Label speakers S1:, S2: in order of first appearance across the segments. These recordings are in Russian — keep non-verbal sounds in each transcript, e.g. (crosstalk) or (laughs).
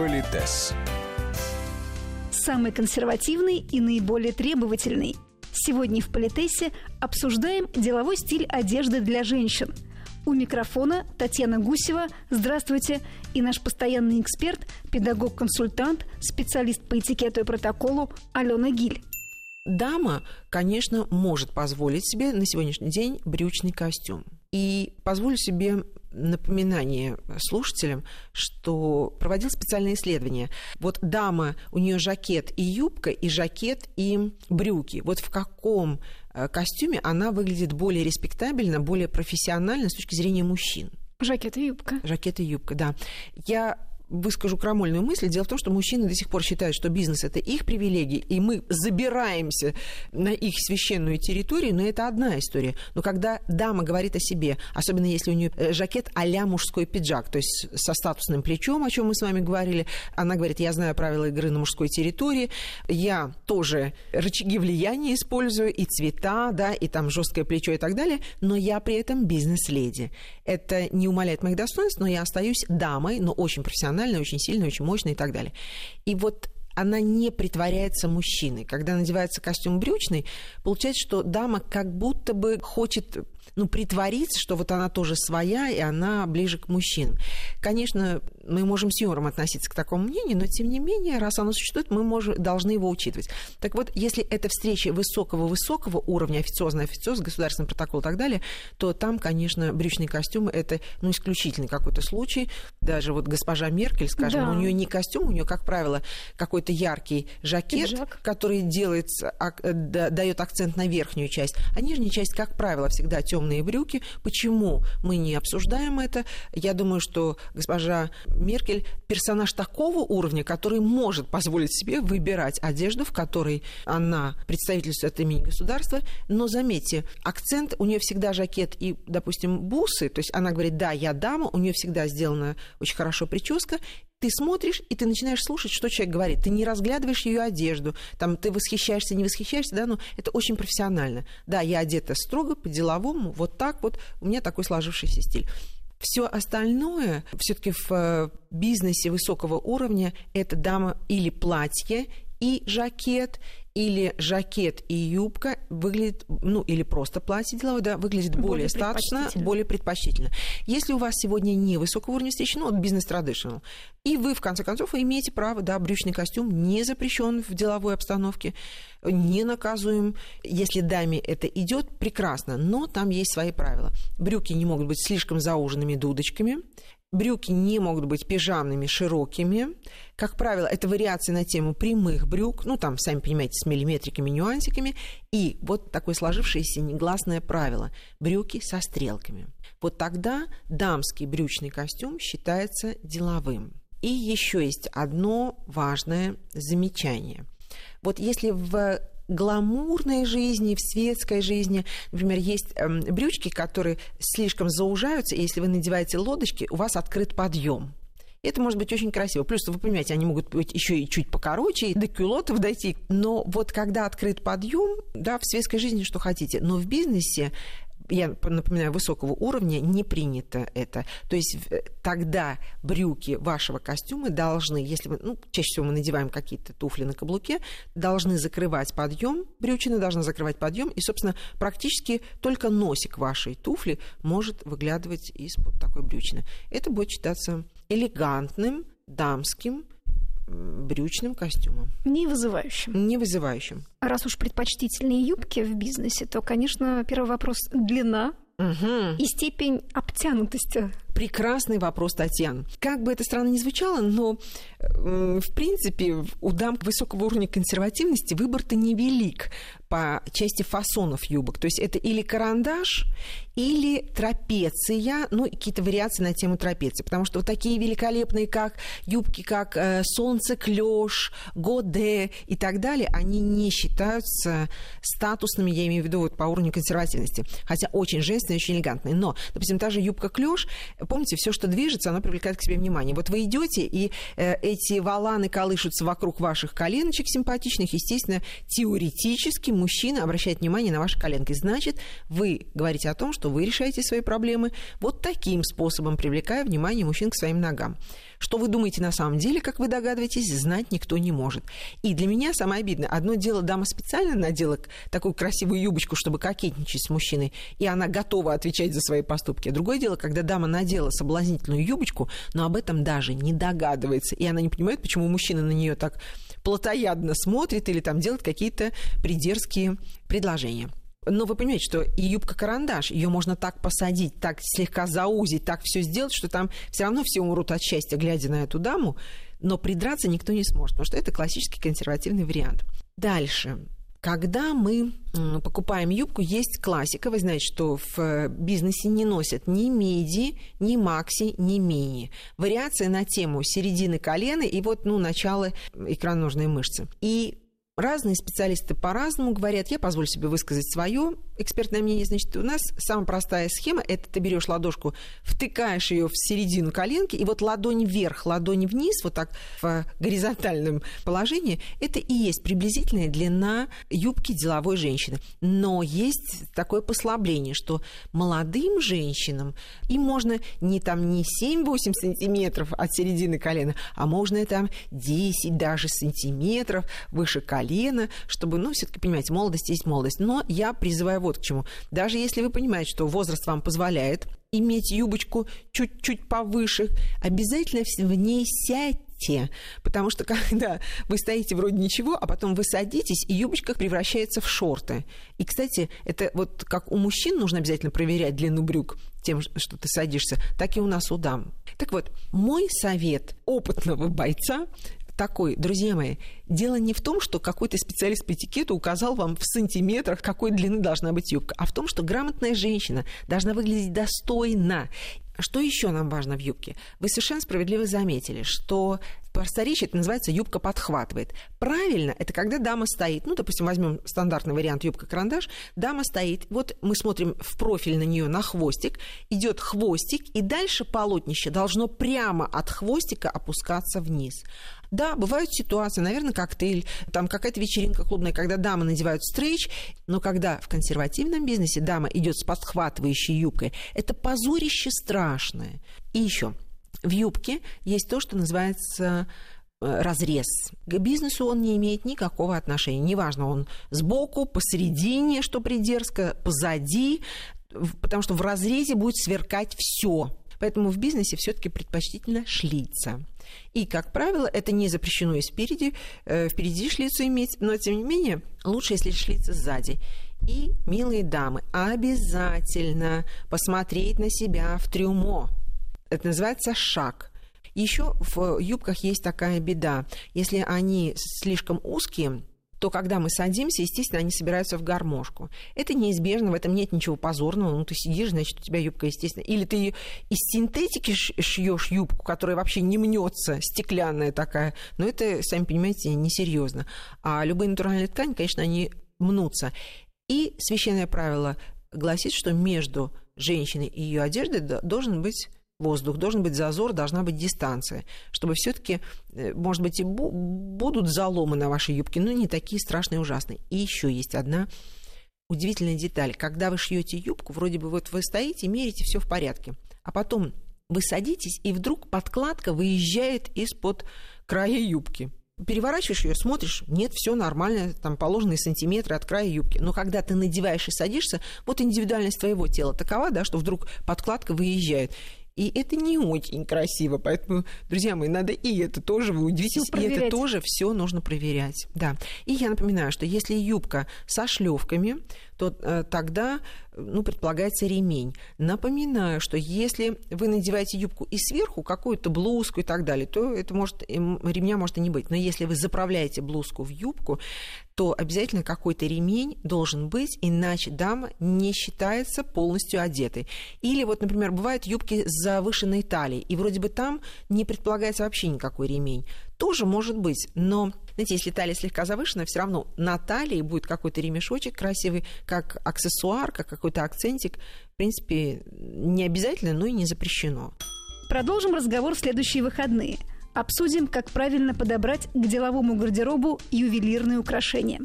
S1: Политес.
S2: Самый консервативный и наиболее требовательный. Сегодня в Политесе обсуждаем деловой стиль одежды для женщин. У микрофона Татьяна Гусева. Здравствуйте. И наш постоянный эксперт, педагог-консультант, специалист по этикету и протоколу Алена Гиль.
S3: Дама, конечно, может позволить себе на сегодняшний день брючный костюм. И позволю себе напоминание слушателям, что проводил специальное исследование. Вот дама, у нее жакет и юбка, и жакет и брюки. Вот в каком э, костюме она выглядит более респектабельно, более профессионально с точки зрения мужчин?
S2: Жакет и юбка.
S3: Жакет и юбка, да. Я выскажу крамольную мысль. Дело в том, что мужчины до сих пор считают, что бизнес это их привилегии, и мы забираемся на их священную территорию, но это одна история. Но когда дама говорит о себе, особенно если у нее э, жакет а-ля мужской пиджак, то есть со статусным плечом, о чем мы с вами говорили, она говорит, я знаю правила игры на мужской территории, я тоже рычаги влияния использую, и цвета, да, и там жесткое плечо и так далее, но я при этом бизнес-леди. Это не умаляет моих достоинств, но я остаюсь дамой, но очень профессиональной эмоциональная, очень сильная, очень мощная и так далее. И вот она не притворяется мужчиной. Когда надевается костюм брючный, получается, что дама как будто бы хочет ну, притвориться, что вот она тоже своя, и она ближе к мужчинам. Конечно, мы можем с юмором относиться к такому мнению, но тем не менее, раз оно существует, мы можем, должны его учитывать. Так вот, если это встреча высокого-высокого уровня, официозный официоз, государственный протокол и так далее, то там, конечно, брючные костюмы – это ну, исключительный какой-то случай. Даже вот госпожа Меркель, скажем, да. у нее не костюм, у нее, как правило, какой-то яркий жакет, Пиджак. который делается, дает акцент на верхнюю часть, а нижняя часть, как правило, всегда темная темные брюки. Почему мы не обсуждаем это? Я думаю, что госпожа Меркель персонаж такого уровня, который может позволить себе выбирать одежду, в которой она представительствует от имени государства. Но заметьте, акцент у нее всегда жакет и, допустим, бусы. То есть она говорит, да, я дама, у нее всегда сделана очень хорошо прическа, ты смотришь, и ты начинаешь слушать, что человек говорит. Ты не разглядываешь ее одежду, там ты восхищаешься, не восхищаешься, да, но это очень профессионально. Да, я одета строго, по-деловому, вот так вот, у меня такой сложившийся стиль. Все остальное все-таки в э, бизнесе высокого уровня это дама или платье, и жакет, или жакет и юбка выглядит, ну, или просто платье деловое, да, выглядит более, более статусно, более предпочтительно. Если у вас сегодня не высокого уровня встречи, ну, бизнес традиционал, и вы, в конце концов, имеете право, да, брючный костюм не запрещен в деловой обстановке, не наказуем. Если даме это идет, прекрасно, но там есть свои правила. Брюки не могут быть слишком зауженными дудочками, Брюки не могут быть пижамными, широкими. Как правило, это вариации на тему прямых брюк, ну, там, сами понимаете, с миллиметриками, нюансиками. И вот такое сложившееся негласное правило – брюки со стрелками. Вот тогда дамский брючный костюм считается деловым. И еще есть одно важное замечание. Вот если в гламурной жизни, в светской жизни. Например, есть эм, брючки, которые слишком заужаются, и если вы надеваете лодочки, у вас открыт подъем. Это может быть очень красиво. Плюс, вы понимаете, они могут быть еще и чуть покороче, и до кюлотов дойти. Но вот когда открыт подъем, да, в светской жизни что хотите. Но в бизнесе я напоминаю, высокого уровня не принято это. То есть тогда брюки вашего костюма должны, если вы, ну, чаще всего мы надеваем какие-то туфли на каблуке, должны закрывать подъем, брючина должна закрывать подъем, и, собственно, практически только носик вашей туфли может выглядывать из-под такой брючины. Это будет считаться элегантным, дамским, брючным костюмом.
S2: Не вызывающим.
S3: Не вызывающим.
S2: Раз уж предпочтительные юбки в бизнесе, то, конечно, первый вопрос – длина угу. и степень обтянутости.
S3: Прекрасный вопрос, Татьяна. Как бы это странно ни звучало, но, в принципе, у дам высокого уровня консервативности выбор-то невелик по части фасонов юбок. То есть это или карандаш, или трапеция, ну, какие-то вариации на тему трапеции. Потому что вот такие великолепные, как юбки, как э, солнце, клеш, годе и так далее, они не считаются статусными, я имею в виду вот по уровню консервативности. Хотя очень женственные, очень элегантные. Но, допустим, та же юбка клеш, помните, все, что движется, оно привлекает к себе внимание. Вот вы идете, и э, эти валаны колышутся вокруг ваших коленочек симпатичных, естественно, теоретически мужчина обращает внимание на ваши коленки. Значит, вы говорите о том, что вы решаете свои проблемы вот таким способом, привлекая внимание мужчин к своим ногам. Что вы думаете на самом деле, как вы догадываетесь, знать никто не может. И для меня самое обидное, одно дело, дама специально надела такую красивую юбочку, чтобы кокетничать с мужчиной, и она готова отвечать за свои поступки. А другое дело, когда дама надела соблазнительную юбочку, но об этом даже не догадывается, и она не понимает, почему мужчина на нее так плотоядно смотрит или там делает какие-то придерзкие предложения. Но вы понимаете, что и юбка-карандаш, ее можно так посадить, так слегка заузить, так все сделать, что там все равно все умрут от счастья, глядя на эту даму, но придраться никто не сможет, потому что это классический консервативный вариант. Дальше. Когда мы покупаем юбку, есть классика. Вы знаете, что в бизнесе не носят ни меди, ни макси, ни мини. Вариации на тему середины колена и вот, ну, начало икроножной мышцы. И Разные специалисты по-разному говорят. Я позволю себе высказать свое экспертное мнение. Значит, у нас самая простая схема – это ты берешь ладошку, втыкаешь ее в середину коленки, и вот ладонь вверх, ладонь вниз, вот так в горизонтальном положении, это и есть приблизительная длина юбки деловой женщины. Но есть такое послабление, что молодым женщинам им можно не там не 7-8 сантиметров от середины колена, а можно там 10 даже сантиметров выше колена колено, чтобы, ну, все-таки, понимаете, молодость есть молодость. Но я призываю вот к чему. Даже если вы понимаете, что возраст вам позволяет иметь юбочку чуть-чуть повыше, обязательно в ней сядьте, потому что (laughs) когда вы стоите вроде ничего, а потом вы садитесь, и юбочка превращается в шорты. И, кстати, это вот как у мужчин нужно обязательно проверять длину брюк тем, что ты садишься, так и у нас у дам. Так вот, мой совет опытного бойца такой, друзья мои, дело не в том, что какой-то специалист по этикету указал вам в сантиметрах, какой длины должна быть юбка, а в том, что грамотная женщина должна выглядеть достойно. Что еще нам важно в юбке? Вы совершенно справедливо заметили, что в это называется юбка подхватывает. Правильно, это когда дама стоит, ну, допустим, возьмем стандартный вариант юбка-карандаш, дама стоит, вот мы смотрим в профиль на нее на хвостик, идет хвостик, и дальше полотнище должно прямо от хвостика опускаться вниз. Да, бывают ситуации, наверное, коктейль, там какая-то вечеринка клубная, когда дамы надевают стрейч, но когда в консервативном бизнесе дама идет с подхватывающей юбкой, это позорище страшное. И еще, в юбке есть то, что называется э, разрез. К бизнесу он не имеет никакого отношения. Неважно, он сбоку, посередине, что придерзко, позади, потому что в разрезе будет сверкать все. Поэтому в бизнесе все-таки предпочтительно шлица. И, как правило, это не запрещено и спереди, э, впереди шлицу иметь, но, тем не менее, лучше, если шлица сзади. И, милые дамы, обязательно посмотреть на себя в трюмо. Это называется шаг. Еще в юбках есть такая беда. Если они слишком узкие, то когда мы садимся, естественно, они собираются в гармошку. Это неизбежно, в этом нет ничего позорного. Ну, ты сидишь, значит, у тебя юбка, естественно. Или ты из синтетики шьешь юбку, которая вообще не мнется, стеклянная такая. Но это, сами понимаете, несерьезно. А любые натуральные ткани, конечно, они мнутся. И священное правило гласит, что между женщиной и ее одеждой должен быть воздух, должен быть зазор, должна быть дистанция, чтобы все-таки, э, может быть, и будут заломы на вашей юбке, но не такие страшные и ужасные. И еще есть одна удивительная деталь. Когда вы шьете юбку, вроде бы вот вы стоите, мерите, все в порядке, а потом вы садитесь, и вдруг подкладка выезжает из-под края юбки переворачиваешь ее, смотришь, нет, все нормально, там положенные сантиметры от края юбки. Но когда ты надеваешь и садишься, вот индивидуальность твоего тела такова, да, что вдруг подкладка выезжает. И это не очень красиво. Поэтому, друзья мои, надо и это тоже, вы удивитесь, и это тоже все нужно проверять. Да. И я напоминаю, что если юбка со шлевками, то э, тогда ну, предполагается ремень. Напоминаю, что если вы надеваете юбку и сверху какую-то блузку и так далее, то это может, ремня может и не быть. Но если вы заправляете блузку в юбку, то обязательно какой-то ремень должен быть, иначе дама не считается полностью одетой. Или вот, например, бывают юбки с завышенной талией, и вроде бы там не предполагается вообще никакой ремень. Тоже может быть, но знаете, если талия слегка завышена, все равно на талии будет какой-то ремешочек красивый, как аксессуар, как какой-то акцентик. В принципе, не обязательно, но и не запрещено.
S2: Продолжим разговор в следующие выходные. Обсудим, как правильно подобрать к деловому гардеробу ювелирные украшения.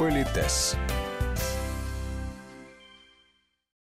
S1: Политес.